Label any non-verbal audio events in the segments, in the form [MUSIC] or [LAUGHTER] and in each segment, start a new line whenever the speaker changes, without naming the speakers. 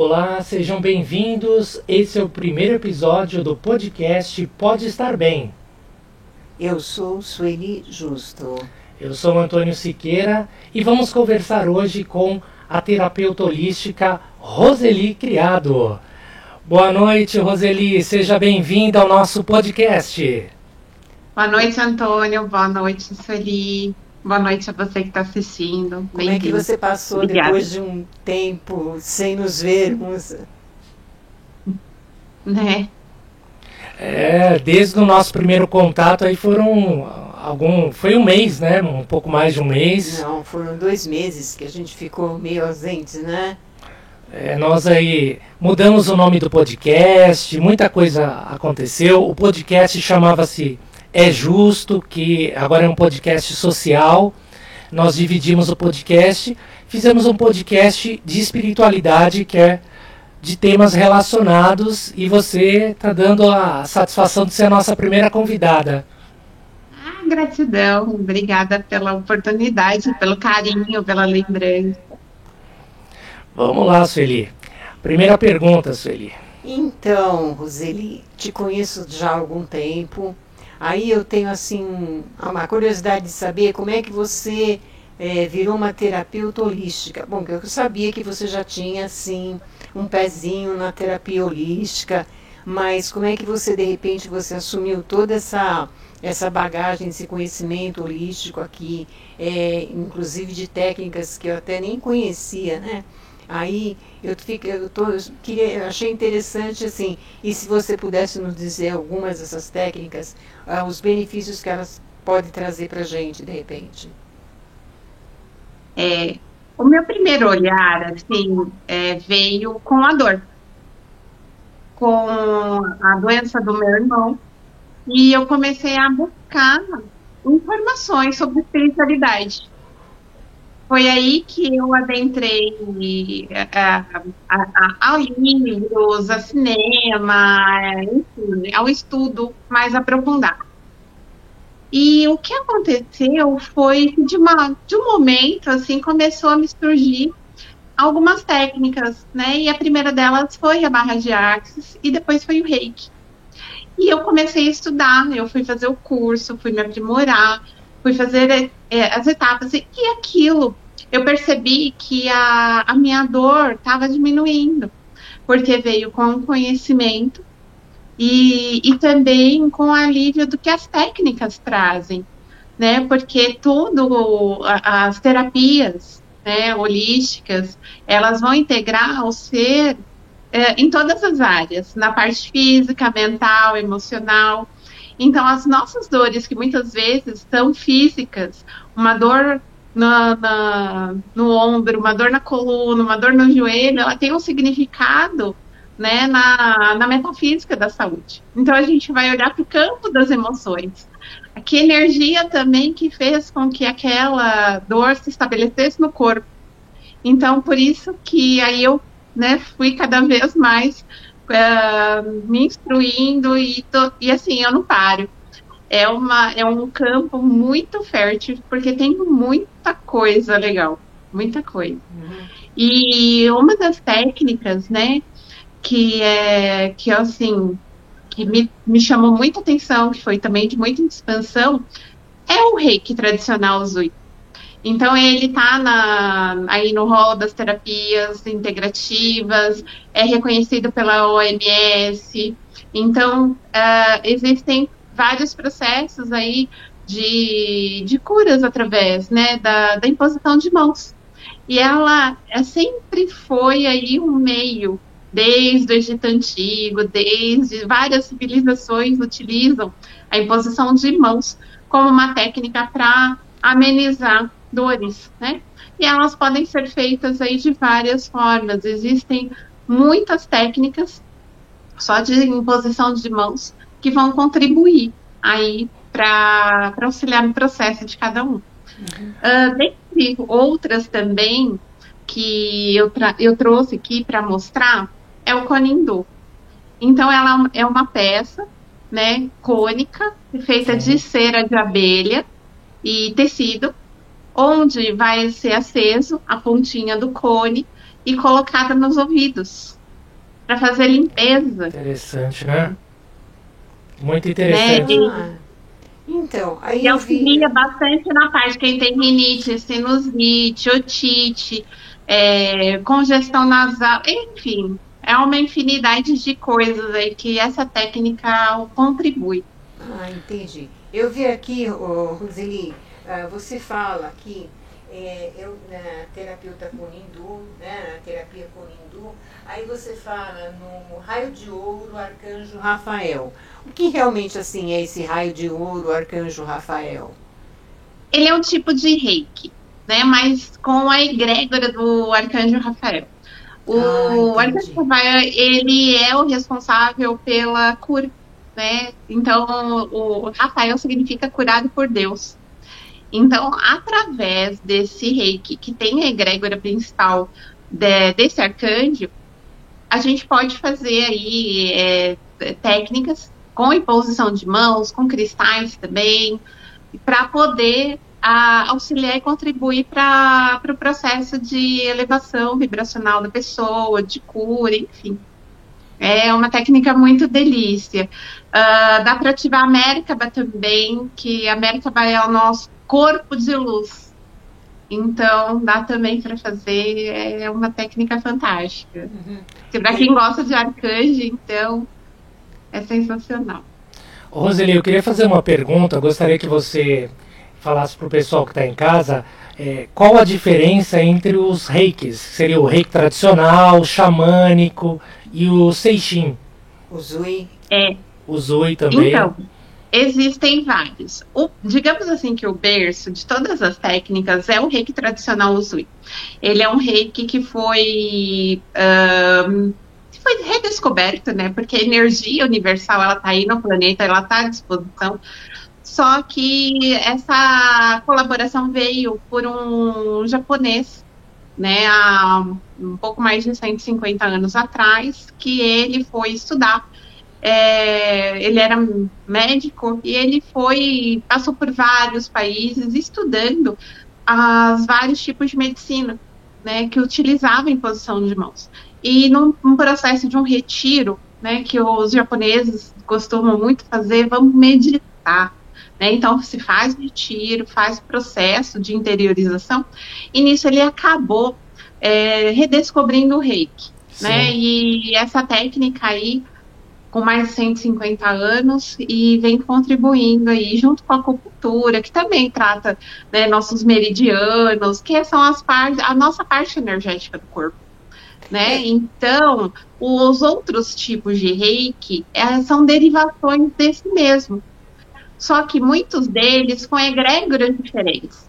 Olá, sejam bem-vindos. Esse é o primeiro episódio do podcast Pode Estar Bem.
Eu sou Sueli Justo.
Eu sou Antônio Siqueira e vamos conversar hoje com a terapeuta holística Roseli Criado. Boa noite, Roseli. Seja bem-vinda ao nosso podcast.
Boa noite, Antônio. Boa noite, Sueli. Boa noite a você que está assistindo.
Como é que você passou Obrigada. depois de um tempo sem nos vermos? [LAUGHS]
Né?
É, desde o nosso primeiro contato aí foram algum. Foi um mês, né? Um pouco mais de um mês.
Não, foram dois meses que a gente ficou meio ausente, né?
É, nós aí mudamos o nome do podcast, muita coisa aconteceu. O podcast chamava-se É Justo, que agora é um podcast social. Nós dividimos o podcast, fizemos um podcast de espiritualidade, que é de temas relacionados, e você está dando a satisfação de ser a nossa primeira convidada.
Ah, gratidão, obrigada pela oportunidade, pelo carinho, pela lembrança.
Vamos lá, Sueli. Primeira pergunta, Sueli.
Então, Roseli, te conheço já há algum tempo. Aí eu tenho assim uma curiosidade de saber como é que você é, virou uma terapeuta holística. Bom, eu sabia que você já tinha assim um pezinho na terapia holística, mas como é que você de repente você assumiu toda essa essa bagagem, esse conhecimento holístico aqui, é, inclusive de técnicas que eu até nem conhecia, né? Aí eu, fico, eu, tô, eu achei interessante assim, e se você pudesse nos dizer algumas dessas técnicas, ah, os benefícios que elas podem trazer para a gente, de repente.
É, o meu primeiro olhar, assim, é, veio com a dor, com a doença do meu irmão, e eu comecei a buscar informações sobre espiritualidade. Foi aí que eu adentrei a, a, a livros, a cinema, enfim, ao estudo mais aprofundado. E o que aconteceu foi que de, uma, de um momento, assim, começou a me surgir algumas técnicas, né? E a primeira delas foi a barra de axis e depois foi o reiki. E eu comecei a estudar, eu fui fazer o curso, fui me aprimorar, fui fazer é, as etapas. E, e aquilo, eu percebi que a, a minha dor estava diminuindo, porque veio com o conhecimento e, e também com alívio do que as técnicas trazem, né? Porque tudo, as terapias né, holísticas, elas vão integrar o ser é, em todas as áreas, na parte física, mental, emocional. Então, as nossas dores, que muitas vezes são físicas, uma dor na, na, no ombro, uma dor na coluna, uma dor no joelho, ela tem um significado né, na, na metafísica da saúde. Então, a gente vai olhar para o campo das emoções. Que energia também que fez com que aquela dor se estabelecesse no corpo. Então, por isso que aí eu né, fui cada vez mais uh, me instruindo e, tô, e assim, eu não paro. É, uma, é um campo muito fértil, porque tem muita coisa legal, muita coisa. Uhum. E uma das técnicas, né, que é, que assim, que me, me chamou muita atenção, que foi também de muita expansão, é o reiki tradicional Zui. Então ele está aí no rol das terapias integrativas, é reconhecido pela OMS. Então uh, existem vários processos aí de, de curas através né, da, da imposição de mãos. E ela é, sempre foi aí um meio, desde o Egito Antigo, desde várias civilizações utilizam a imposição de mãos como uma técnica para amenizar dores, né? E elas podem ser feitas aí de várias formas. Existem muitas técnicas só de imposição de mãos que vão contribuir aí para auxiliar no processo de cada um. Uhum. Uh, dentre outras também que eu, eu trouxe aqui para mostrar é o Conindu. Então ela é uma peça, né, cônica, feita Sim. de cera de abelha e tecido, onde vai ser aceso a pontinha do cone e colocada nos ouvidos para fazer limpeza.
Interessante, né? Muito interessante.
Né?
Ah, então, aí
E
eu vi.
auxilia bastante na parte quem tem rinite, sinusite, otite, é, congestão nasal, enfim, é uma infinidade de coisas aí que essa técnica contribui.
Ah, entendi. Eu vi aqui, ô, Roseli, ah, você fala aqui, é, eu na terapeuta com hindu, né, na terapia com hindu, aí você fala no raio de ouro, arcanjo Rafael. O que realmente assim é esse raio de ouro, arcanjo Rafael?
Ele é um tipo de reiki, né? Mas com a egrégora do arcanjo Rafael. O
Ah,
arcanjo Rafael, ele é o responsável pela cura, né? Então, o Rafael significa curado por Deus. Então, através desse reiki, que tem a egrégora principal de- desse arcanjo, a gente pode fazer aí é, técnicas com imposição de mãos, com cristais também, para poder ah, auxiliar e contribuir para o pro processo de elevação vibracional da pessoa, de cura, enfim. É uma técnica muito delícia. Ah, dá para ativar a Merkaba também, que a Merkaba é o nosso corpo de luz. Então, dá também para fazer, é uma técnica fantástica. Para quem gosta de arcanjo, então, é sensacional.
Roseli, eu queria fazer uma pergunta. Gostaria que você falasse para o pessoal que está em casa é, qual a diferença entre os reikis. Seria o reiki tradicional, o xamânico e o seixin.
O Zui.
É,
O zui também.
Então, existem vários. O, digamos assim que o berço de todas as técnicas é o reiki tradicional Usui. Ele é um reiki que foi, ahn, foi redescoberto, né? Porque a energia universal, ela tá aí no planeta, ela tá à disposição. Só que essa colaboração veio por um japonês, né, há um pouco mais de 150 anos atrás, que ele foi estudar é, ele era médico e ele foi passou por vários países estudando os vários tipos de medicina, né, que utilizavam imposição de mãos. E num, num processo de um retiro, né, que os japoneses costumam muito fazer, vamos meditar. Né? Então se faz retiro, faz processo de interiorização, e nisso ele acabou é, redescobrindo o reiki. Né? E essa técnica aí com mais de 150 anos e vem contribuindo aí junto com a acupuntura, que também trata né, nossos meridianos, que são as partes, a nossa parte energética do corpo. Né? Então, os outros tipos de reiki é, são derivações desse mesmo. Só que muitos deles com egrégoras diferentes.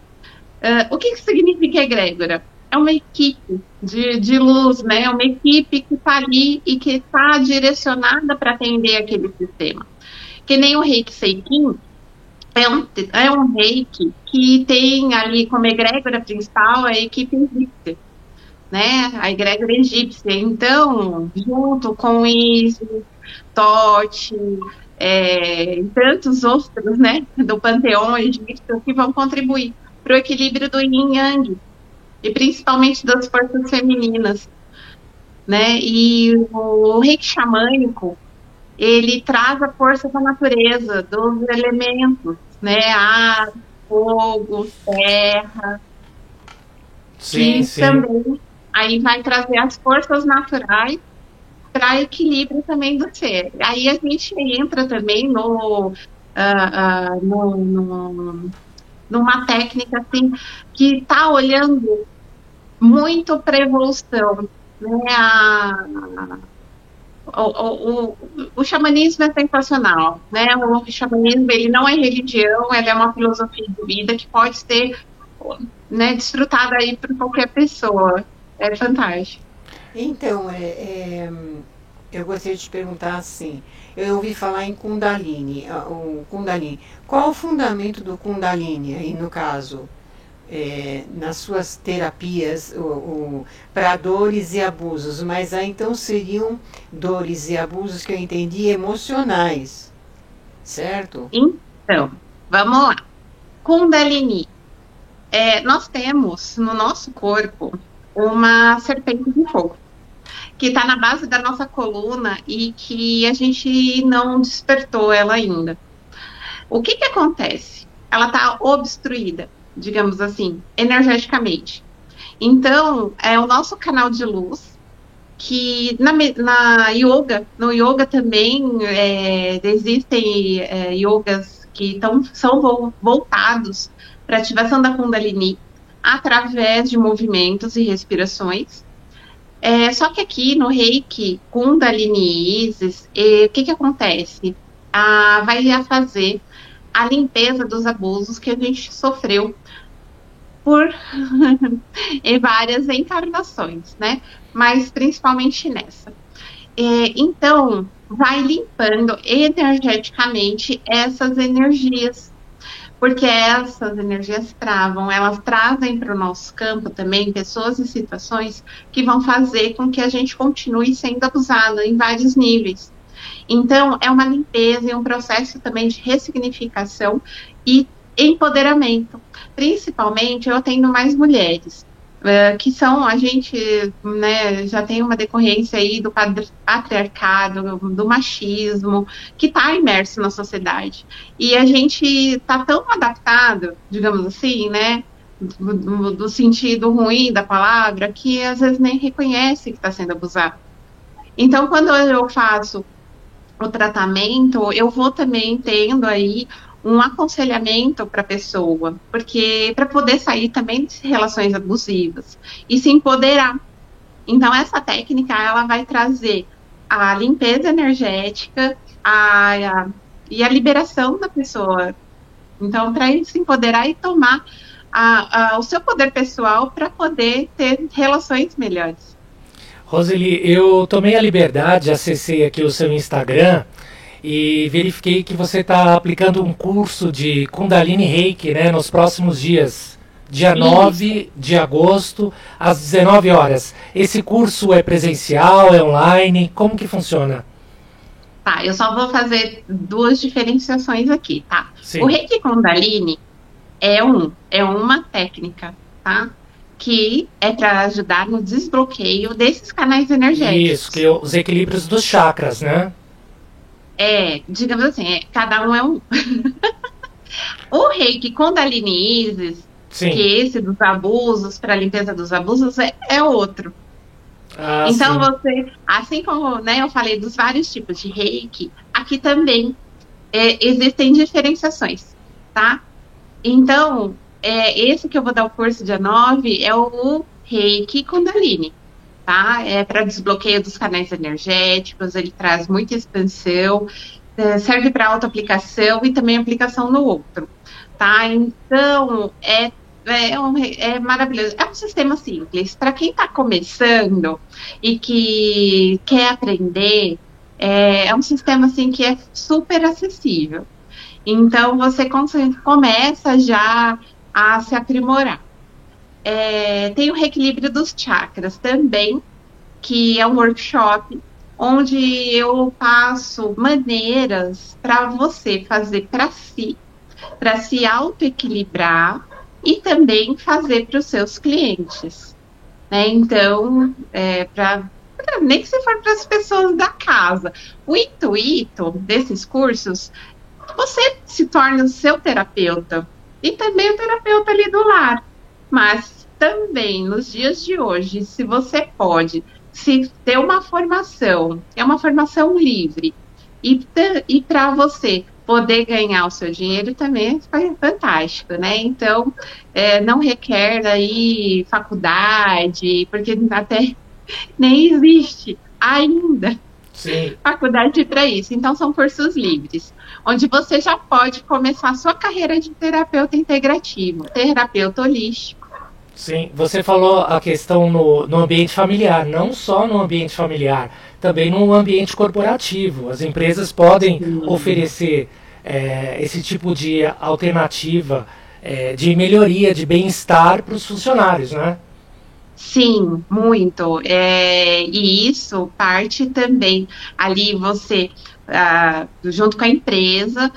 Uh, o que, que significa egrégora? É uma equipe de, de luz, né? É uma equipe que está ali e que está direcionada para atender aquele sistema. Que nem o reiki Seikin é um, é um reiki que tem ali como egrégora principal a equipe egípcia, né? A egrégora egípcia. Então, junto com isso, Tote, é, tantos outros, né? Do panteão egípcio que vão contribuir para o equilíbrio do yin yang e principalmente das forças femininas, né? E o reiki xamânico, ele traz a força da natureza, dos elementos, né? Ar, fogo, terra.
Sim,
e
sim.
também aí vai trazer as forças naturais para equilíbrio também do ser. Aí a gente entra também no, uh, uh, no, no numa técnica assim que está olhando muito para evolução, né? A, o, o, o, o, xamanismo é sensacional, né? O xamanismo ele não é religião, ele é uma filosofia de vida que pode ser né, desfrutada aí por qualquer pessoa. É fantástico.
Então, é, é, eu gostaria de te perguntar assim. Eu ouvi falar em Kundalini, o Kundalini. Qual o fundamento do Kundalini aí no caso? É, nas suas terapias para dores e abusos, mas aí então seriam dores e abusos que eu entendi emocionais, certo?
Então, vamos lá. Kundalini. É, nós temos no nosso corpo uma serpente de fogo, que está na base da nossa coluna e que a gente não despertou ela ainda. O que, que acontece? Ela está obstruída, digamos assim, energeticamente. Então, é o nosso canal de luz, que na, na yoga, no yoga também é, existem é, yogas que tão, são voltados para ativação da Kundalini através de movimentos e respirações. É, só que aqui no Reiki, Kundalini Isis, o que, que acontece? Ah, vai fazer a limpeza dos abusos que a gente sofreu por [LAUGHS] em várias encarnações, né? Mas principalmente nessa. É, então, vai limpando energeticamente essas energias, porque essas energias travam, elas trazem para o nosso campo também pessoas e situações que vão fazer com que a gente continue sendo abusado em vários níveis. Então, é uma limpeza e um processo também de ressignificação e empoderamento. Principalmente, eu atendo mais mulheres, uh, que são, a gente né, já tem uma decorrência aí do patriarcado, do machismo, que está imerso na sociedade. E a gente está tão adaptado, digamos assim, né, do, do, sentido ruim da palavra, que às vezes nem reconhece que está sendo abusado. Então, quando eu faço o tratamento, eu vou também tendo aí um aconselhamento para a pessoa, porque para poder sair também de relações abusivas e se empoderar. Então essa técnica ela vai trazer a limpeza energética a, a e a liberação da pessoa. Então para se empoderar e tomar a, o seu poder pessoal para poder ter relações melhores.
Roseli, eu tomei a liberdade, acessei aqui o seu Instagram e verifiquei que você está aplicando um curso de Kundalini Reiki né, nos próximos dias. Dia Isso. 9 de agosto, às 19 horas. Esse curso é presencial, é online? Como que funciona?
Tá, eu só vou fazer duas diferenciações aqui, tá? Sim. O Reiki Kundalini é um, é uma técnica, tá? que é para ajudar no desbloqueio desses canais energéticos.
Isso, que é os equilíbrios dos chakras, né?
É, digamos assim, é, cada um é um. [LAUGHS] o reiki Kundalini Isis, Sim. que esse dos abusos, para limpeza dos abusos, é, é outro. Ah, então sim. você, assim como né, eu falei dos vários tipos de reiki, aqui também é, existem diferenciações, tá? Então, é, esse que eu vou dar o curso dia 9 é o Reiki Kundalini, tá? É para desbloqueio dos canais energéticos, ele traz muita expansão, é, serve para auto-aplicação e também aplicação no outro, tá? Então, é é, um, é, maravilhoso. É um sistema simples. Para quem está começando e que quer aprender, é, é, um sistema assim que é super acessível. Então você começa já a se aprimorar. É, tem o reequilíbrio dos chakras também, que é um workshop onde eu passo maneiras para você fazer para si, para se auto-equilibrar e também fazer para os seus clientes. Né? Então, é, para nem que se for para as pessoas da casa. O intuito desses cursos, você se torna o seu terapeuta e também o terapeuta ali do lar. Mas também nos dias de hoje, se você pode se ter uma formação, é uma formação livre, e, e para você poder ganhar o seu dinheiro também é fantástico, né? Então, é, não requer aí faculdade, porque até [LAUGHS] nem existe ainda Sim. faculdade para isso. Então, são cursos livres onde você já pode começar a sua carreira de terapeuta integrativo, terapeuta holístico.
Sim, você falou a questão no, no ambiente familiar, não só no ambiente familiar, também no ambiente corporativo. As empresas podem Sim. oferecer é, esse tipo de alternativa é, de melhoria, de bem-estar para os funcionários, né?
Sim, muito. É, e isso parte também ali você uh, junto com a empresa,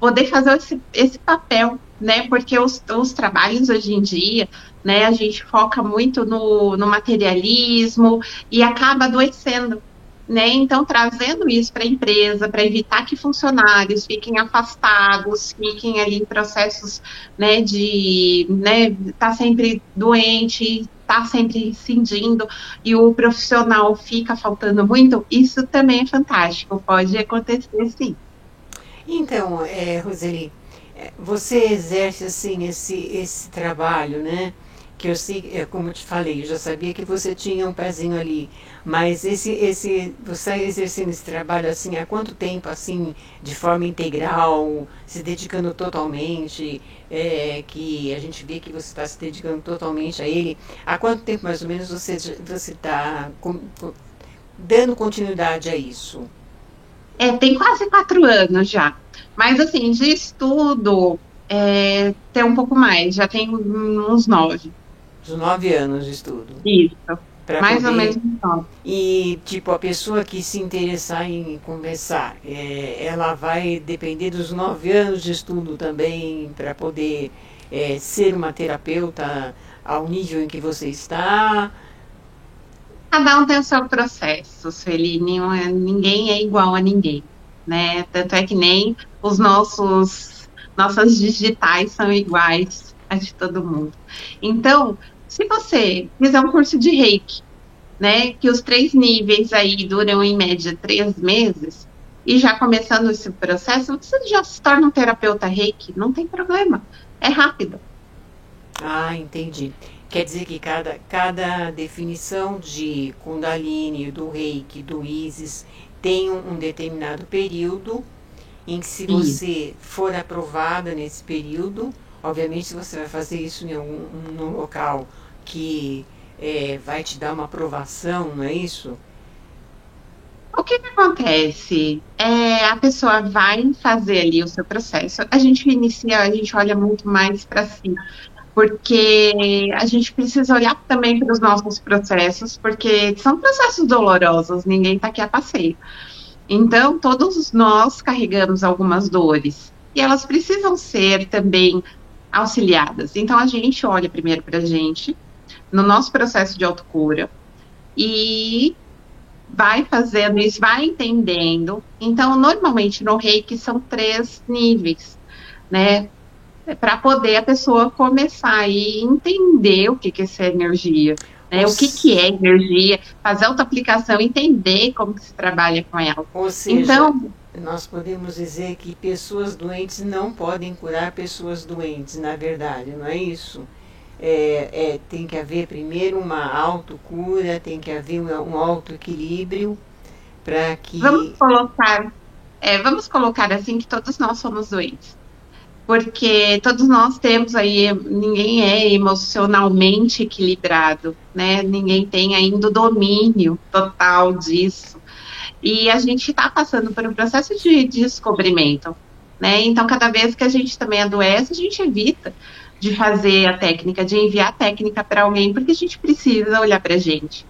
poder fazer esse, esse papel né? Porque os, os trabalhos hoje em dia, né, a gente foca muito no, no materialismo e acaba adoecendo. Né? Então, trazendo isso para a empresa, para evitar que funcionários fiquem afastados, fiquem ali em processos né, de né, tá sempre doente, tá sempre rescindindo e o profissional fica faltando muito, isso também é fantástico, pode acontecer sim.
Então, é, Roseli, é, você exerce assim esse, esse trabalho, né? Que eu sei, é, como eu te falei, eu já sabia que você tinha um pezinho ali, mas esse, esse, você exercendo esse trabalho assim, há quanto tempo assim, de forma integral, se dedicando totalmente, é, que a gente vê que você está se dedicando totalmente a ele, há quanto tempo mais ou menos você você está dando continuidade a isso?
É, tem quase quatro anos já. Mas, assim, de estudo, é, tem um pouco mais, já tem uns nove.
Uns nove anos de estudo.
Isso. Mais poder... ou menos nove.
E, tipo, a pessoa que se interessar em começar, é, ela vai depender dos nove anos de estudo também para poder é, ser uma terapeuta ao nível em que você está?
Cada um tem o seu processo, Sueli. Ninguém é igual a ninguém né? Tanto é que nem os nossos nossas digitais são iguais a de todo mundo. Então, se você fizer um curso de reiki, né, que os três níveis aí duram em média três meses, e já começando esse processo, você já se torna um terapeuta reiki, não tem problema, é rápido.
Ah, entendi. Quer dizer que cada, cada definição de Kundalini, do reiki, do Isis, tem um, um determinado período em que se você for aprovada nesse período, obviamente você vai fazer isso em algum num local que é, vai te dar uma aprovação, não é isso?
O que, que acontece? É, a pessoa vai fazer ali o seu processo. A gente inicia, a gente olha muito mais para si, porque a gente precisa olhar também para os nossos processos, porque são processos dolorosos, ninguém está aqui a passeio. Então, todos nós carregamos algumas dores e elas precisam ser também auxiliadas. Então, a gente olha primeiro para a gente, no nosso processo de autocura, e vai fazendo isso, vai entendendo. Então, normalmente no reiki são três níveis, né? para poder a pessoa começar a entender o que, que é essa energia, né? o que, que é energia, fazer auto-aplicação, entender como que se trabalha com ela.
Ou seja, então, nós podemos dizer que pessoas doentes não podem curar pessoas doentes, na verdade, não é isso? É, é, tem que haver primeiro uma autocura, tem que haver um, autoequilíbrio para que.
Vamos colocar, é, vamos colocar assim que todos nós somos doentes porque todos nós temos aí, ninguém é emocionalmente equilibrado, né? Ninguém tem ainda o domínio total disso. E a gente está passando por um processo de, de descobrimento, né? Então, cada vez que a gente também adoece, a gente evita de fazer a técnica, de enviar a técnica para alguém, porque a gente precisa olhar para a gente.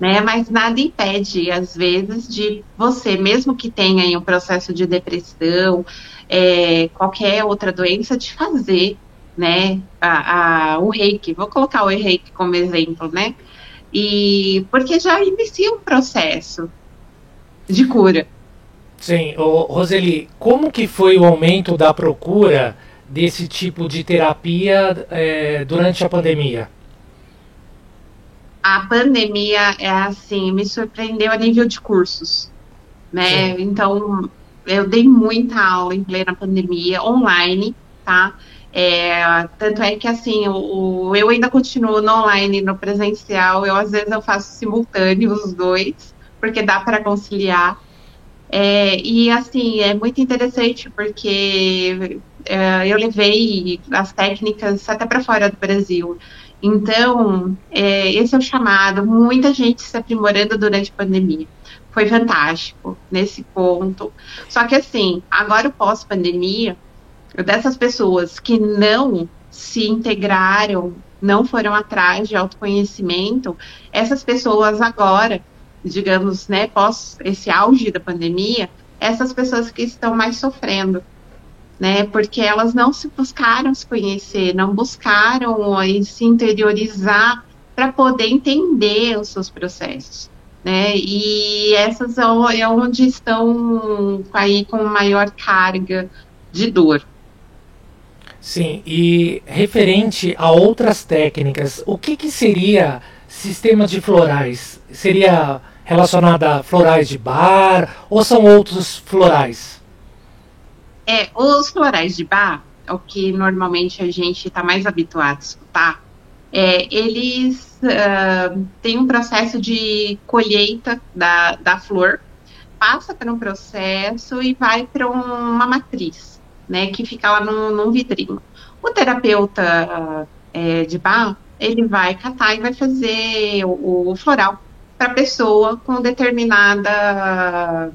Né? Mas nada impede, às vezes, de você, mesmo que tenha um processo de depressão, é, qualquer outra doença, de fazer né, a, a, o reiki. Vou colocar o reiki como exemplo, né? E porque já inicia um processo de cura.
Sim, Ô, Roseli, como que foi o aumento da procura desse tipo de terapia é, durante a pandemia?
A pandemia é assim, me surpreendeu a nível de cursos, né? Sim. Então eu dei muita aula em plena pandemia, online, tá? É, tanto é que assim, o, eu ainda continuo no online, no presencial, eu às vezes eu faço simultâneo os dois, porque dá para conciliar. É, e assim, é muito interessante porque é, eu levei as técnicas até para fora do Brasil. Então, é, esse é o chamado, muita gente se aprimorando durante a pandemia foi fantástico nesse ponto. Só que assim, agora o pós-pandemia, dessas pessoas que não se integraram, não foram atrás de autoconhecimento, essas pessoas agora, digamos, né, pós esse auge da pandemia, essas pessoas que estão mais sofrendo, né? Porque elas não se buscaram se conhecer, não buscaram se interiorizar para poder entender os seus processos, né? E essas é onde estão aí com maior carga de dor.
Sim, e referente a outras técnicas, o que, que seria sistema de florais? Seria relacionado a florais de bar ou são outros florais?
É, os florais de bar, o que normalmente a gente está mais habituado a escutar, é, eles uh, têm um processo de colheita da, da flor, passa por um processo e vai para uma matriz, né, que fica lá num, num vidrinho. O terapeuta uh, de bar, ele vai catar e vai fazer o, o floral para a pessoa com determinada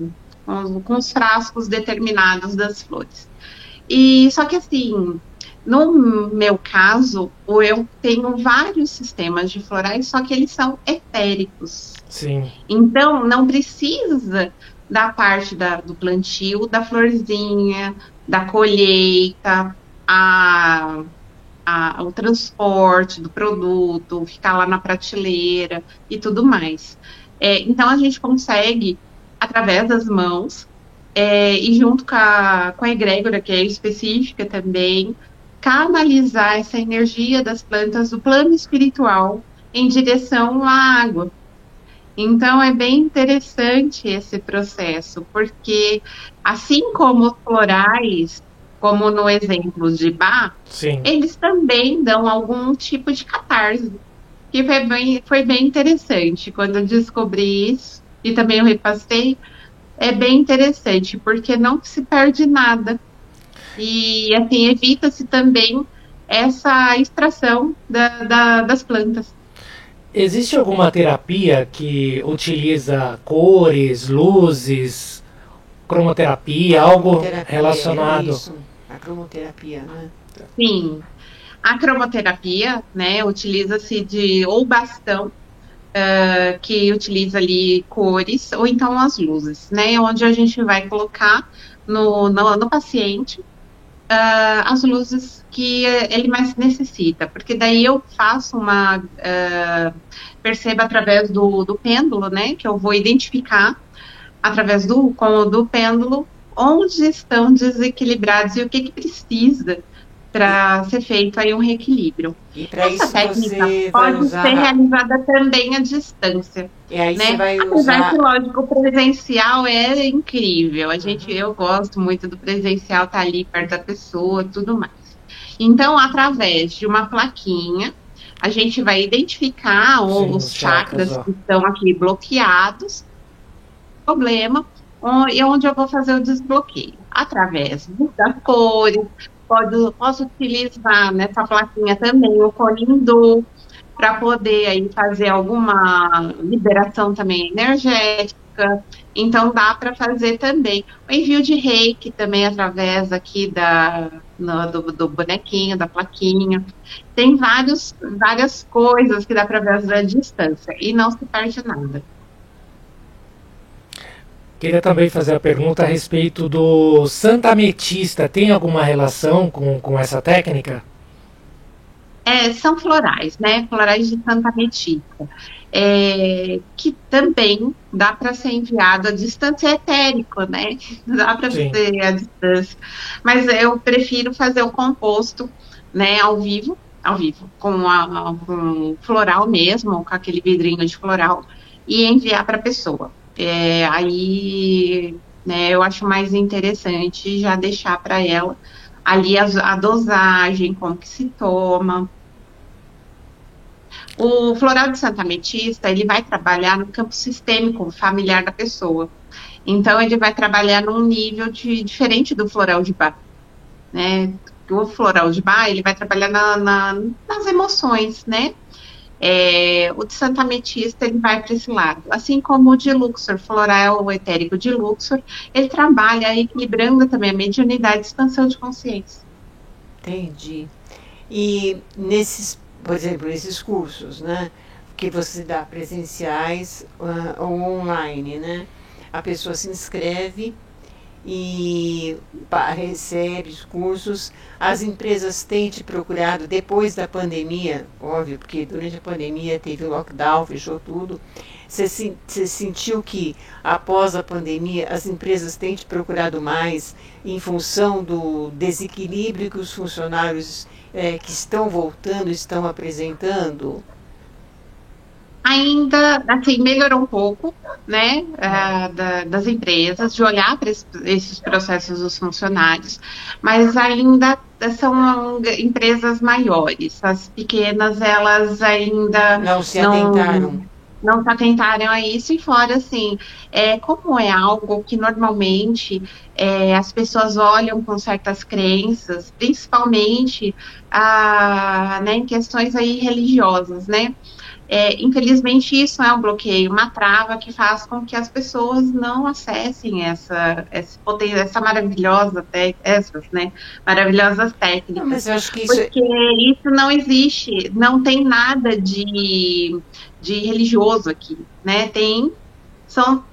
com, com os frascos determinados das flores. E só que assim, no meu caso, eu tenho vários sistemas de florais, só que eles são etéricos.
Sim.
Então, não precisa da parte da, do plantio, da florzinha, da colheita, a, a, o transporte do produto, ficar lá na prateleira e tudo mais. É, então, a gente consegue através das mãos, é, e junto com a, com a egrégora, que é específica também, canalizar essa energia das plantas do plano espiritual em direção à água. Então é bem interessante esse processo, porque assim como os florais, como no exemplo de Bach,
Sim.
eles também dão algum tipo de catarse. Que foi bem, foi bem interessante quando eu descobri isso e também eu repassei, é bem interessante, porque não se perde nada. E, assim, evita-se também essa extração da, da, das plantas.
Existe alguma terapia que utiliza cores, luzes, cromoterapia, algo relacionado?
Isso, a cromoterapia, né?
Sim. A cromoterapia, né, utiliza-se de ou bastão uh, que utiliza ali cores ou então as luzes, né? Onde a gente vai colocar no, no, no paciente uh, as luzes que ele mais necessita, porque daí eu faço uma uh, perceba através do, do pêndulo, né? Que eu vou identificar através do com do pêndulo onde estão desequilibrados e o que, que precisa para ser feito aí um reequilíbrio.
E para isso você
pode
usar...
ser realizada também à distância.
E aí
né?
você vai
Apesar
usar...
que, lógico, o presencial é incrível. A gente, eu gosto muito do presencial, estar tá ali perto da pessoa, tudo mais. Então, através de uma plaquinha, a gente vai identificar
Sim,
os chakras,
chakras
que estão aqui bloqueados, problema, e onde eu vou fazer o desbloqueio através das cores, pode, posso utilizar nessa plaquinha também o colindu para poder aí fazer alguma liberação também energética. Então dá para fazer também o envio de reiki também através aqui da no, do, do, bonequinho, da plaquinha. Tem vários, várias coisas que dá para ver à distância e não se perde nada.
Queria também fazer a pergunta a respeito do Santa Ametista. Tem alguma relação com, com essa técnica?
É, são florais, né? Florais de Santa Ametista. É, que também dá para ser enviado à distância etérico, né? [LAUGHS] Dá para fazer à distância. Mas eu prefiro fazer o composto, né, ao vivo, ao vivo, com, a, com floral mesmo, com aquele vidrinho de floral, e enviar para a pessoa. É, aí né, eu acho mais interessante já deixar para ela ali a, a, dosagem, como que se toma. O floral de Santa Ametista, ele vai trabalhar no campo sistêmico familiar da pessoa. Então, ele vai trabalhar num nível de, diferente do floral de Bach. Né? O floral de Bach, ele vai trabalhar na, na, nas emoções, né? É, o de Santa Ametista ele vai para esse lado, assim como o de Luxor, floral o etérico de Luxor, ele trabalha equilibrando também a mediunidade e expansão de consciência.
Entendi. E nesses, por exemplo, esses cursos, né, que você dá presenciais uh, ou online, né, a pessoa se inscreve e recebe os cursos. As empresas têm te procurado depois da pandemia, óbvio, porque durante a pandemia teve o lockdown, fechou tudo. Você, você sentiu que após a pandemia as empresas têm te procurado mais em função do desequilíbrio que os funcionários é, que estão voltando estão apresentando?
Ainda assim melhorou um pouco, né, uh, da, das empresas de olhar para esses processos dos funcionários, mas ainda são empresas maiores. As pequenas elas ainda
não se atentaram.
Não, se atentaram a isso e fora assim, é, como é algo que normalmente é, as pessoas olham com certas crenças, principalmente a, né, em questões aí religiosas, né? É, infelizmente, isso é um bloqueio, uma trava que faz com que as pessoas não acessem essa, essa, essa maravilhosa essas, né, maravilhosas técnicas.
Mas eu acho que isso...
Porque isso não existe, não tem nada de, de religioso aqui, né? Tem são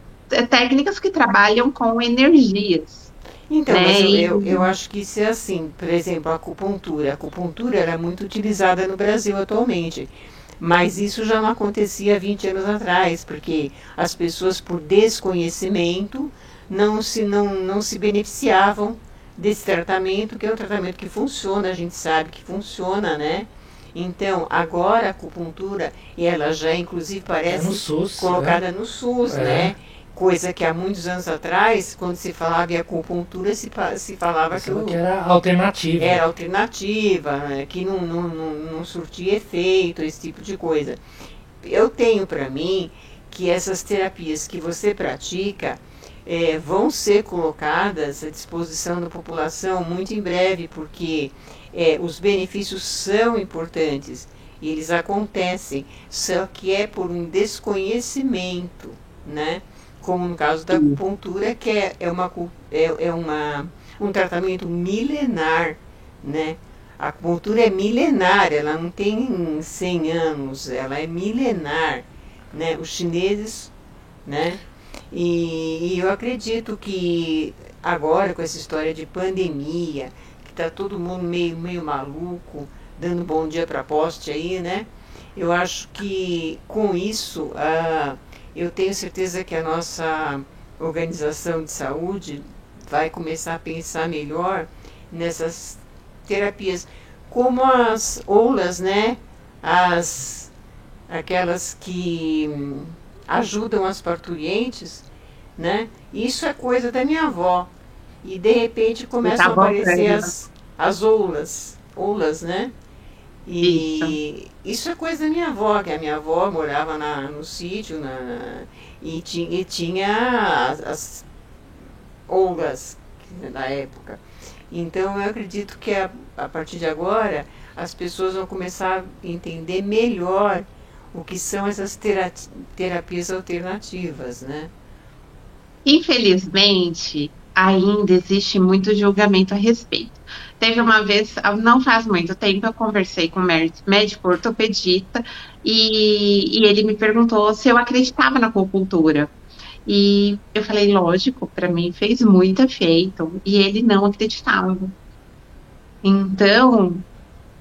técnicas que trabalham com energias.
Então, né? eu, eu, eu, acho que isso é assim. Por exemplo, a acupuntura. A acupuntura era muito utilizada no Brasil atualmente. Mas isso já não acontecia 20 anos atrás, porque as pessoas, por desconhecimento, não se, não, não se beneficiavam desse tratamento, que é um tratamento que funciona, a gente sabe que funciona, né? Então, agora a acupuntura, ela já inclusive parece é no SUS, colocada né? no SUS, é. né? Coisa que há muitos anos atrás, quando se falava em acupuntura, se, se falava que,
o, que, era alternativa.
Era alternativa, né, que não, não, não, não surtia efeito, esse tipo de coisa. Eu tenho para mim que essas terapias que você pratica é, vão ser colocadas à disposição da população muito em breve, porque é, os benefícios são importantes e eles acontecem, só que é por um desconhecimento, né? Como no caso da acupuntura, que é, é, uma, é, é uma, um tratamento milenar, né? A acupuntura é milenar, ela não tem 100 anos, ela é milenar, né? Os chineses, né? E, e eu acredito que agora com essa história de pandemia, que está todo mundo meio, meio maluco, dando bom dia para poste aí, né? Eu acho que com isso a eu tenho certeza que a nossa organização de saúde vai começar a pensar melhor nessas terapias, como as oulas, né? As aquelas que ajudam as parturientes, né? Isso é coisa da minha avó. E de repente começam tá a aparecer as, as oulas, oulas, né? E isso. isso. é coisa da minha avó, que a minha avó morava na, no sítio na, e, tinha, e tinha as, as olgas na época. Então eu acredito que a, a partir de agora as pessoas vão começar a entender melhor o que são essas terapias alternativas, né?
Infelizmente, ainda existe muito julgamento a respeito. Teve uma vez, não faz muito tempo, eu conversei com um médico ortopedista e, e ele me perguntou se eu acreditava na acupuntura. E eu falei, lógico, para mim fez muito efeito. E ele não acreditava. Então,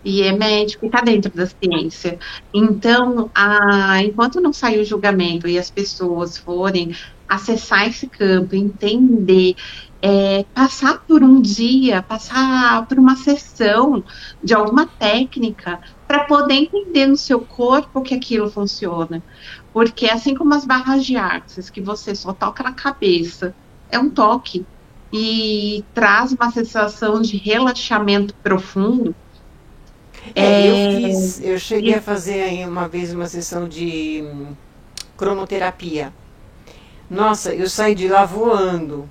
e é médico e está dentro da ciência. Então, a, enquanto não sair o julgamento e as pessoas forem acessar esse campo, entender, é, passar por um dia, passar por uma sessão de alguma técnica para poder entender no seu corpo que aquilo funciona. Porque assim como as barras de artes, que você só toca na cabeça, é um toque e traz uma sensação de relaxamento profundo.
É, é, eu, fiz, eu cheguei e... a fazer aí uma vez uma sessão de hum, cronoterapia. Nossa, eu saí de lá voando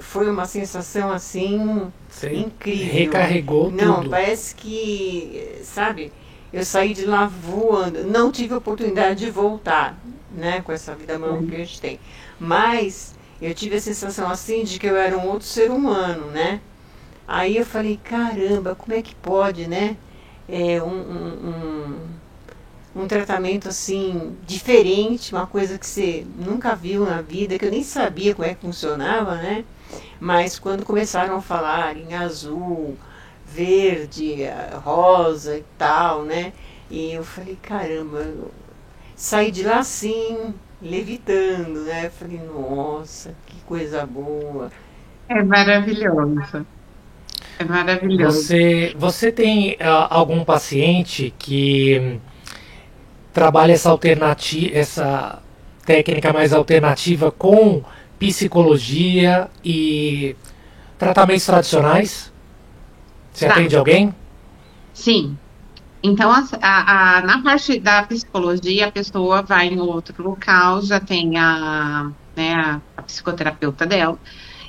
foi uma sensação assim Sim. incrível.
Recarregou
Não,
tudo.
parece que, sabe, eu saí de lá voando. Não tive oportunidade de voltar, né, com essa vida maluca que a gente tem. Mas eu tive a sensação assim de que eu era um outro ser humano, né? Aí eu falei, caramba, como é que pode, né? É, um, um, um um tratamento assim diferente, uma coisa que você nunca viu na vida, que eu nem sabia como é que funcionava, né? Mas quando começaram a falar em azul, verde, rosa e tal, né? E eu falei, caramba, eu saí de lá assim, levitando, né? Eu falei, nossa, que coisa boa.
É maravilhoso. É maravilhoso.
Você, você tem uh, algum paciente que trabalha essa alternativa, essa técnica mais alternativa com psicologia e tratamentos tradicionais? Você tá. atende alguém?
Sim. Então, a, a, a, na parte da psicologia, a pessoa vai em outro local, já tem a, né, a, a psicoterapeuta dela,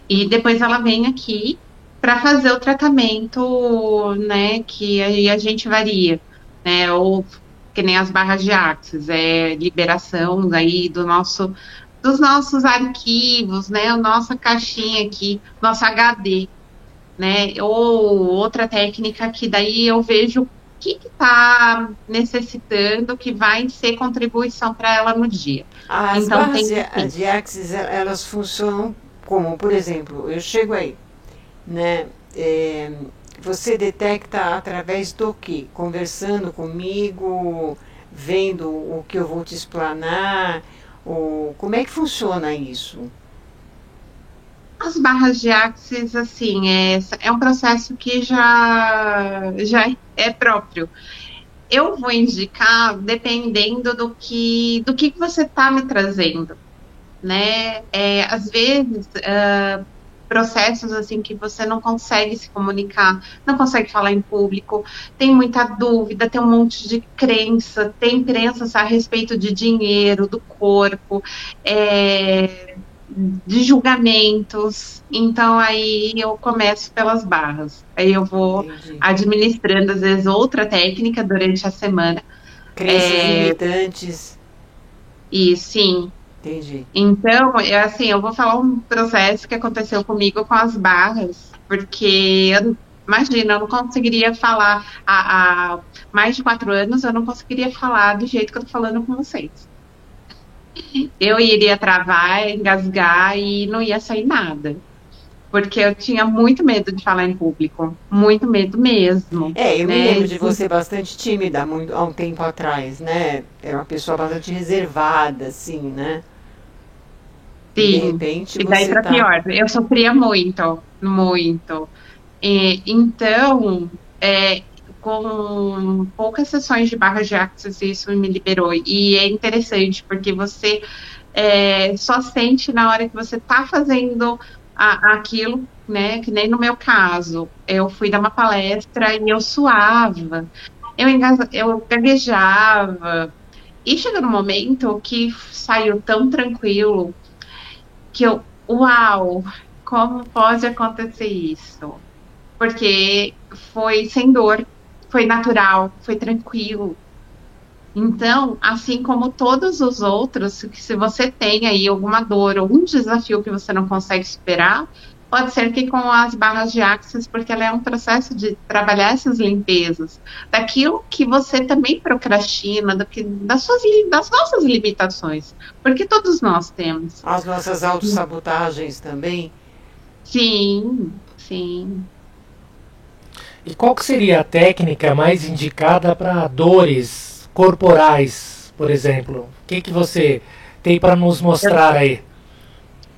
e depois ela vem aqui para fazer o tratamento, né, que aí a gente varia, né, ou que nem as barras de axis, é liberação aí do nosso, dos nossos arquivos, né, a nossa caixinha aqui, nosso HD, né, ou outra técnica que daí eu vejo o que está necessitando que vai ser contribuição para ela no dia.
As então, barras tem, de, de axis, elas funcionam como, por exemplo, eu chego aí, né, é, você detecta através do que? Conversando comigo, vendo o que eu vou te explanar, ou, como é que funciona isso?
As barras de axis, assim, é, é um processo que já, já é próprio. Eu vou indicar dependendo do que, do que você está me trazendo, né? É, às vezes, uh, processos assim que você não consegue se comunicar, não consegue falar em público, tem muita dúvida, tem um monte de crença, tem crenças a respeito de dinheiro, do corpo, é, de julgamentos. Então aí eu começo pelas barras. Aí eu vou Entendi. administrando às vezes outra técnica durante a semana.
Crenças é, limitantes.
E sim,
Entendi.
Então, eu, assim, eu vou falar um processo que aconteceu comigo com as barras, porque eu, imagina, eu não conseguiria falar há, há, mais de quatro anos, eu não conseguiria falar do jeito que eu tô falando com vocês. Eu iria travar, engasgar e não ia sair nada. Porque eu tinha muito medo de falar em público. Muito medo mesmo.
É, eu né? me lembro de você bastante tímida muito, há um tempo atrás, né? Era uma pessoa bastante reservada, assim, né?
Sim, de repente e daí para tá... pior. Eu sofria muito, muito. E, então, é, com poucas sessões de barra de axis, isso me liberou. E é interessante, porque você é, só sente na hora que você está fazendo a, aquilo, né? Que nem no meu caso. Eu fui dar uma palestra e eu suava, eu, eu gaguejava. E chegou no momento que saiu tão tranquilo, que eu, uau, como pode acontecer isso? Porque foi sem dor, foi natural, foi tranquilo. Então, assim como todos os outros, se você tem aí alguma dor ou um desafio que você não consegue superar, Pode ser que com as barras de axis, porque ela é um processo de trabalhar essas limpezas, daquilo que você também procrastina, do que, das, suas, das nossas limitações, porque todos nós temos.
As nossas autossabotagens também?
Sim, sim.
E qual que seria a técnica mais indicada para dores corporais, por exemplo? O que, que você tem para nos mostrar aí?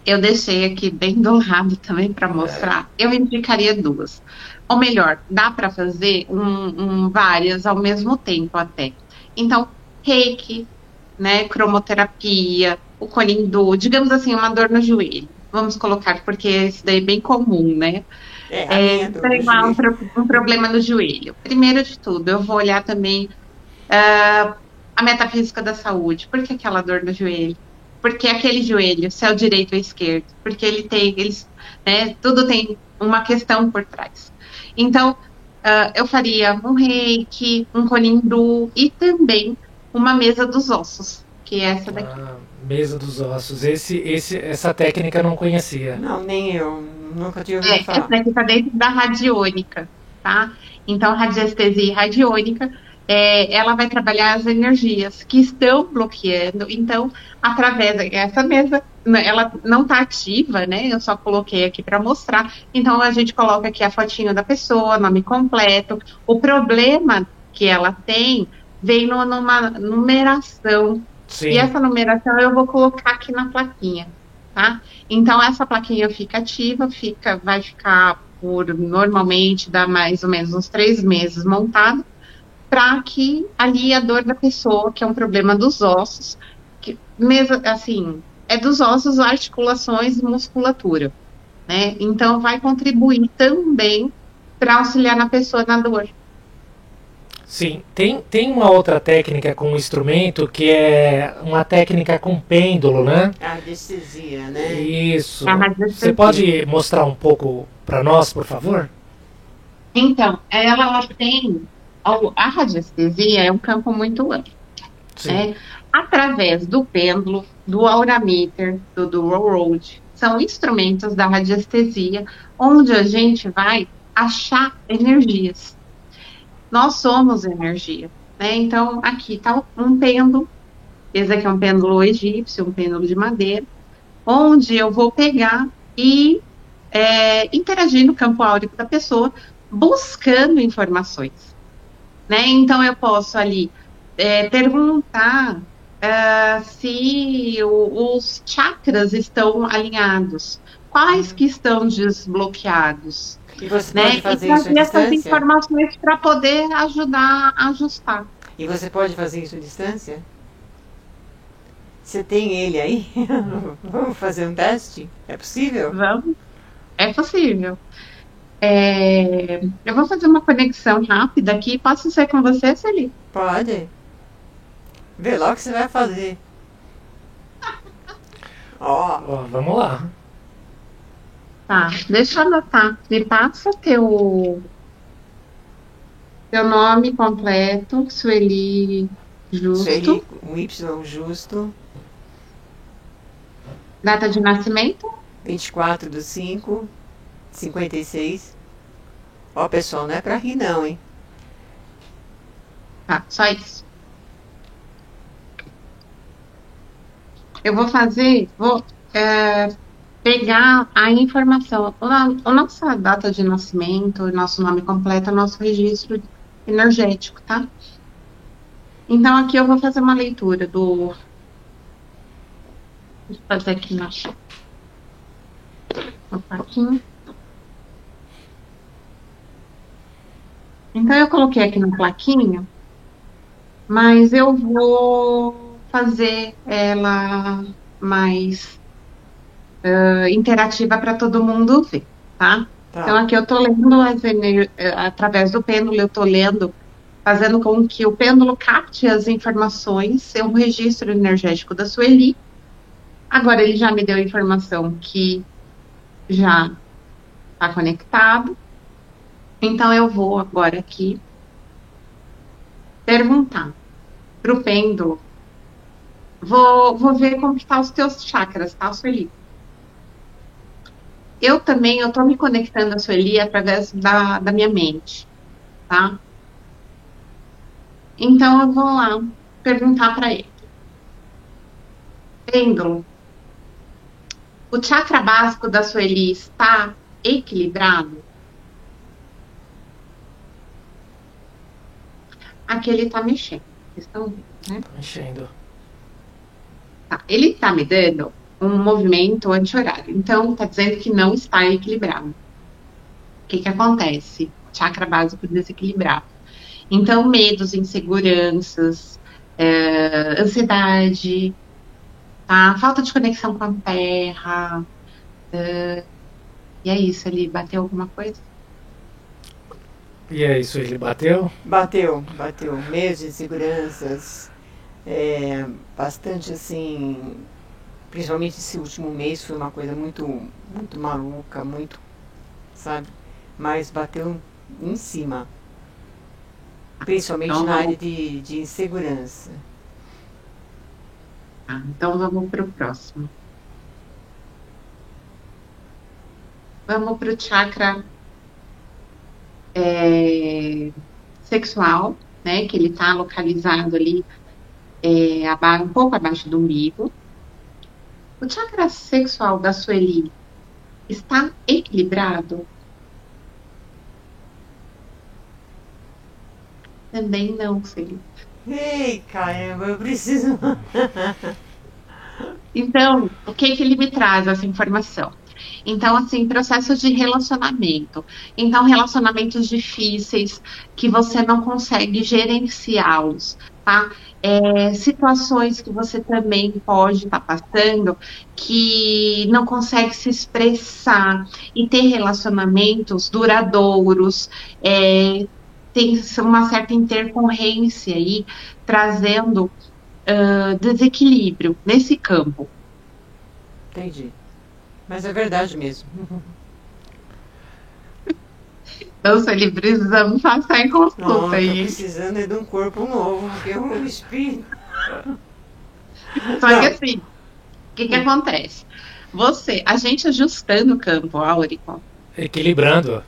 Eu deixei aqui bem do lado também para mostrar. Eu indicaria duas. Ou melhor, dá para fazer um, um, várias ao mesmo tempo até. Então, reiki, né, cromoterapia, o colindu, digamos assim, uma dor no joelho. Vamos colocar, porque isso daí é bem comum, né? É, é tem um, um, problema no joelho. Primeiro de tudo, eu vou olhar também uh, a metafísica da saúde. Por que aquela dor no joelho? Porque aquele joelho, se é o direito ou esquerdo, porque ele tem, eles, né, tudo tem uma questão por trás. Então, uh, eu faria um reiki, um colindu e também uma mesa dos ossos, que é essa daqui. Ah,
mesa dos ossos. Esse, esse, essa técnica eu não conhecia.
Não, nem eu. Nunca tinha ouvido é, falar.
Essa daqui está dentro da radiônica, tá? Então, radiestesia e radiônica é, ela vai trabalhar as energias que estão bloqueando. Então, através dessa mesa, né, ela não está ativa, né? Eu só coloquei aqui para mostrar. Então, a gente coloca aqui a fotinho da pessoa, nome completo. O problema que ela tem vem no, numa numeração. Sim. E essa numeração eu vou colocar aqui na plaquinha, tá? Então, essa plaquinha fica ativa, fica, vai ficar por normalmente dá mais ou menos uns três meses montado para que ali a dor da pessoa, que é um problema dos ossos, que mesmo assim, é dos ossos, articulações e musculatura, né? Então vai contribuir também para auxiliar na pessoa na dor.
Sim, tem, tem uma outra técnica com o instrumento que é uma técnica com pêndulo, né?
A anestesia, né?
Isso. Você pode mostrar um pouco para nós, por favor?
Então, ela, ela tem a radiestesia é um campo muito amplo. Né? Através do pêndulo, do aurameter, do dual road, são instrumentos da radiestesia, onde a gente vai achar energias. Nós somos energia. Né? Então, aqui está um pêndulo, esse aqui é um pêndulo egípcio, um pêndulo de madeira, onde eu vou pegar e é, interagir no campo áurico da pessoa, buscando informações. Né? Então eu posso ali é, perguntar uh, se o, os chakras estão alinhados, quais que estão desbloqueados.
E você né? pode fazer e à
essas informações para poder ajudar a ajustar.
E você pode fazer isso à distância? Você tem ele aí? [LAUGHS] Vamos fazer um teste? É possível?
Vamos. É possível. É, eu vou fazer uma conexão rápida aqui. Posso ser com você, Celi?
Pode. Vê lá o que você vai fazer. [LAUGHS]
Ó, oh. oh, vamos lá.
Tá, deixa eu anotar. Me passa teu teu nome completo, Sueli Justo. Sueli,
um Y justo.
Data de nascimento?
24 do 5, 56. Ó, pessoal, não é pra rir não, hein?
Tá, só isso. Eu vou fazer, vou é, pegar a informação, a, a nossa data de nascimento, o nosso nome completo, o nosso registro energético, tá? Então aqui eu vou fazer uma leitura do. Deixa eu fazer aqui na. Um pouquinho. Então, eu coloquei aqui na plaquinha, mas eu vou fazer ela mais uh, interativa para todo mundo ver, tá? tá? Então, aqui eu estou lendo as através do pêndulo, eu estou lendo, fazendo com que o pêndulo capte as informações, é um registro energético da Sueli. Agora, ele já me deu a informação que já está conectado. Então eu vou agora aqui perguntar para o pêndulo. Vou, vou ver como estão tá os teus chakras, tá, Sueli? Eu também, eu estou me conectando a Sueli através da, da minha mente, tá? Então eu vou lá perguntar para ele. Pêndulo, o chakra básico da Sueli está equilibrado? Aqui ele está mexendo. Vocês estão vendo, né? Tá
mexendo.
Tá. Ele está me dando um movimento anti-horário. Então, está dizendo que não está equilibrado. O que, que acontece? Chakra básico desequilibrado. Então, medos, inseguranças, é, ansiedade, tá? falta de conexão com a terra. É, e é isso, ele bateu alguma coisa?
E é isso, ele bateu?
Bateu, bateu. Meses de inseguranças, é, bastante assim, principalmente esse último mês foi uma coisa muito, muito maluca, muito, sabe? Mas bateu em cima, principalmente então, na área de, de insegurança.
Ah, então vamos para o próximo. Vamos para o chakra é, sexual, né? Que ele está localizado ali é, um pouco abaixo do umbigo. O chakra sexual da Sueli está equilibrado? Também não, Felipe.
Ei, caramba, eu preciso. [LAUGHS]
então, o que, que ele me traz essa informação? Então, assim, processos de relacionamento. Então, relacionamentos difíceis que você não consegue gerenciá-los, tá? É, situações que você também pode estar tá passando que não consegue se expressar e ter relacionamentos duradouros, é, tem uma certa intercorrência aí, trazendo uh, desequilíbrio nesse campo.
Entendi. Mas é verdade mesmo. [LAUGHS]
Então, se ele precisa passar em consulta
Não,
aí.
precisando é de um corpo novo, porque é um espírito.
Só Não. que assim, o que, que acontece? Você, a gente ajustando o campo áurico.
Equilibrando.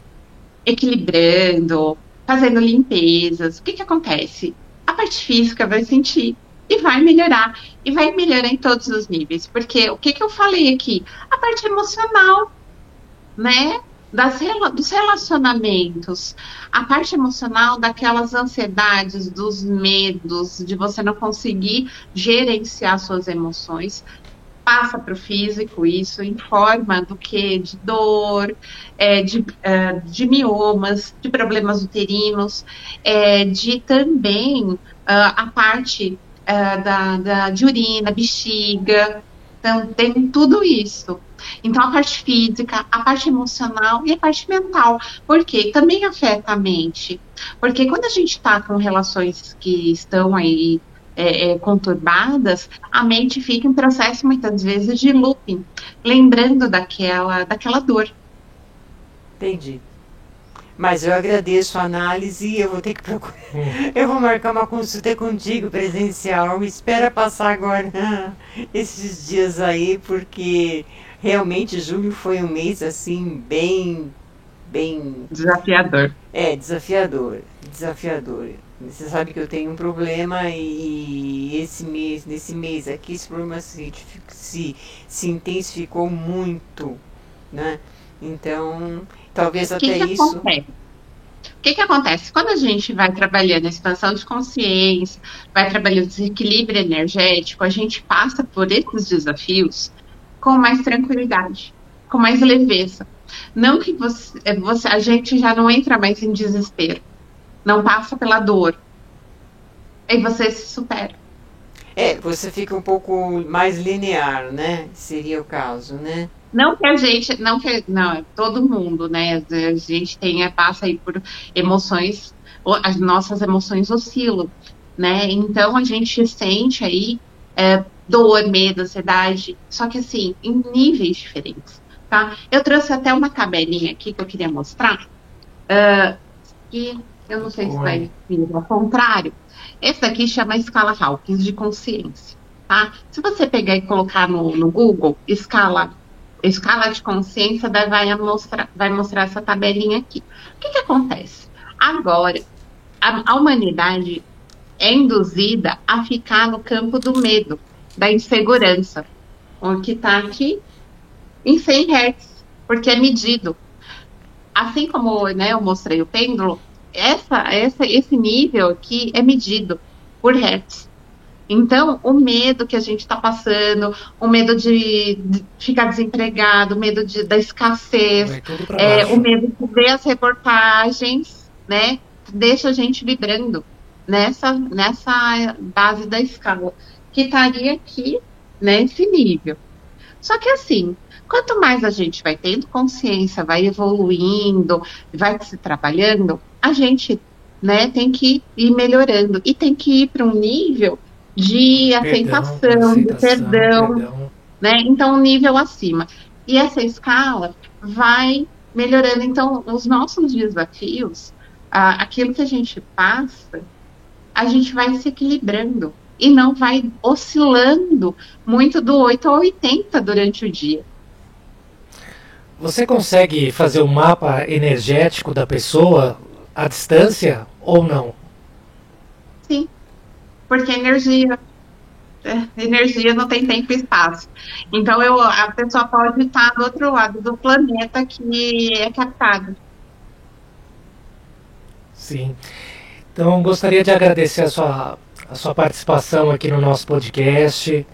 Equilibrando, fazendo limpezas. O que, que acontece? A parte física vai sentir e vai melhorar. E vai melhorar em todos os níveis. Porque o que, que eu falei aqui? A parte emocional, né? Das, dos relacionamentos, a parte emocional daquelas ansiedades, dos medos, de você não conseguir gerenciar suas emoções, passa para o físico isso em forma do que de dor, é, de, é, de miomas, de problemas uterinos, é, de também uh, a parte uh, da, da, de urina, bexiga, então tem tudo isso. Então a parte física, a parte emocional e a parte mental, porque também afeta a mente. Porque quando a gente está com relações que estão aí é, é, conturbadas, a mente fica em processo muitas vezes de looping, lembrando daquela, daquela dor.
Entendi. Mas eu agradeço a análise e eu vou ter que procurar. Eu vou marcar uma consulta contigo presencial. Me espera passar agora [LAUGHS] esses dias aí, porque realmente julho foi um mês assim bem bem
desafiador.
É, desafiador, desafiador. Você sabe que eu tenho um problema e esse mês, nesse mês aqui, esse problema se, se, se intensificou muito, né? Então, talvez até
que
isso.
Acontece? O que, que acontece? Quando a gente vai trabalhando a expansão de consciência, vai trabalhando desequilíbrio energético, a gente passa por esses desafios com mais tranquilidade, com mais leveza. Não que você, você, a gente já não entra mais em desespero não passa pela dor. Aí você se supera.
É, você fica um pouco mais linear, né? Seria o caso, né?
Não que a gente, não que, não, todo mundo, né? A gente tem, passa aí por emoções, as nossas emoções oscilam, né? Então a gente sente aí é, dor, medo, ansiedade, só que assim, em níveis diferentes, tá? Eu trouxe até uma tabelinha aqui que eu queria mostrar, uh, que eu não sei se vai vir ao contrário. Esse daqui chama escala Hawkins de consciência. Tá? Se você pegar e colocar no, no Google, escala, escala de consciência, vai mostrar, vai mostrar essa tabelinha aqui. O que, que acontece? Agora, a, a humanidade é induzida a ficar no campo do medo, da insegurança, o que está aqui em 100 Hz, porque é medido. Assim como né, eu mostrei o pêndulo, essa, essa, esse nível aqui é medido por hertz. Então, o medo que a gente está passando, o medo de, de, ficar desempregado, o medo de, da escassez, é, o medo de ver as reportagens, né, deixa a gente vibrando nessa, nessa base da escala, que estaria aqui nesse nível. Só que assim, quanto mais a gente vai tendo consciência, vai evoluindo, vai se trabalhando, a gente né, tem que ir melhorando e tem que ir para um nível de aceitação, perdão, de perdão, perdão, né? Então, um nível acima. E essa escala vai melhorando. Então, os nossos desafios, ah, aquilo que a gente passa, a gente vai se equilibrando e não vai oscilando muito do 8 ao 80 durante o dia.
Você consegue fazer o um mapa energético da pessoa à distância ou não?
Porque energia é, energia não tem tempo e espaço. Então eu, a pessoa pode estar do outro lado do planeta que é captado.
Sim. Então gostaria de agradecer a sua, a sua participação aqui no nosso podcast.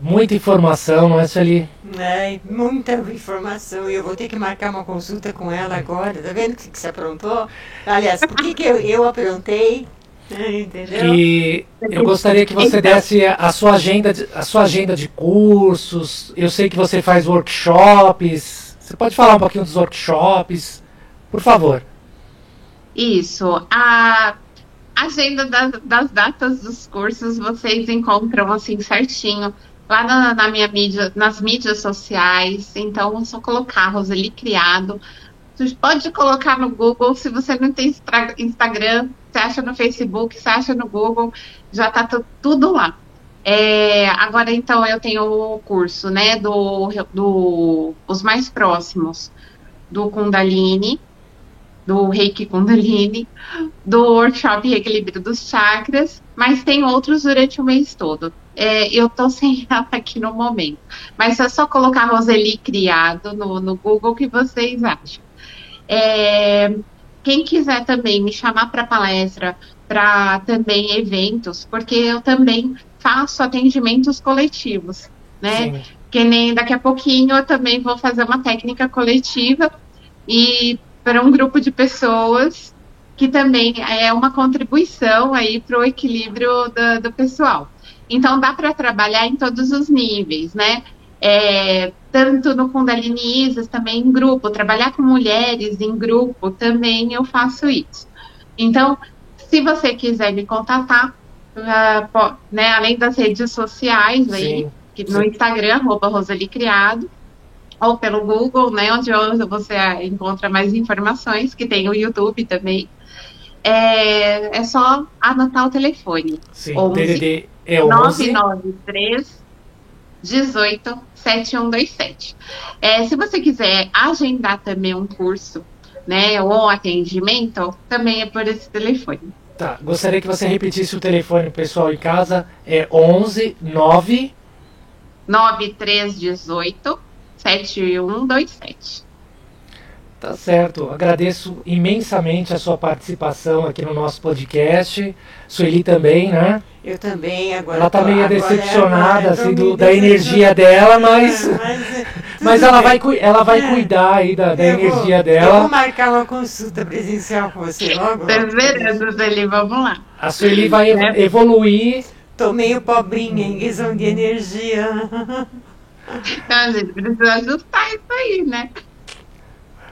Muita informação, não é, Sueli?
É, muita informação. E eu vou ter que marcar uma consulta com ela agora. Tá vendo que, que você aprontou? Aliás, por que, que eu, eu aprontei? Entendeu?
E eu gostaria que você desse a sua agenda de, a sua agenda de cursos. Eu sei que você faz workshops. Você pode falar um pouquinho dos workshops, por favor.
Isso. A agenda das, das datas dos cursos vocês encontram assim certinho lá na, na, minha mídia, nas mídias sociais. Então, é só colocar Roseli Criado. Você pode colocar no Google, se você não tem Instagram, você acha no Facebook, você acha no Google, já está tudo lá. É, agora, então, eu tenho o curso, né, do, do os mais próximos, do Kundalini, do Reiki Kundalini, do workshop Equilíbrio dos Chakras, mas tem outros durante o mês todo. É, eu tô [LAUGHS] sem ela aqui no momento. Mas é só colocar Roseli Criado no, no Google que vocês acham. É, quem quiser também me chamar para palestra, para também eventos, porque eu também faço atendimentos coletivos, né? Sim. Que nem daqui a pouquinho eu também vou fazer uma técnica coletiva e para um grupo de pessoas que também é uma contribuição aí para o equilíbrio do, do pessoal. Então dá para trabalhar em todos os níveis, né? É, tanto no Kundalini Isas, também em grupo, trabalhar com mulheres em grupo, também eu faço isso. Então, se você quiser me contatar, uh, né, além das redes sociais, aí, que no Instagram, arroba Rosali Criado, ou pelo Google, né, onde você encontra mais informações, que tem o YouTube também. É, é só anotar o telefone.
Sim, 11 DDD é 11
993 18 7127. É, se você quiser agendar também um curso, né, ou atendimento, também é por esse telefone.
Tá, gostaria que você repetisse o telefone pessoal em casa, é 11 9
9318 7127.
Tá certo. Agradeço imensamente a sua participação aqui no nosso podcast. Sueli também, né?
Eu também, agora.
Ela tá meio agora, decepcionada agora, assim, do, da energia dela, mas. mas, [LAUGHS] [LAUGHS] mas ela, vai, ela vai é. cuidar aí da, da energia
vou,
dela.
Eu vou marcar uma consulta presencial com você logo.
Perseverando, Sueli, vamos lá.
A Sueli vai é. evoluir.
Tô meio pobrinha em questão de energia.
Então, [LAUGHS] a gente precisa ajustar isso aí, né?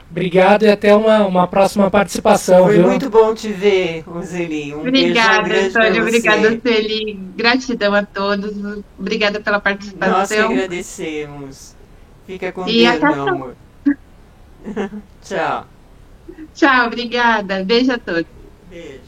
Obrigado e até uma, uma próxima participação.
Foi
viu?
muito bom te ver, Roseli. Um
obrigada, Antônio. Obrigada, Celi. Gratidão a todos. Obrigada pela participação.
Nós que agradecemos. Fica com e Deus, meu amor. [LAUGHS] Tchau.
Tchau, obrigada. Beijo a todos.
Beijo.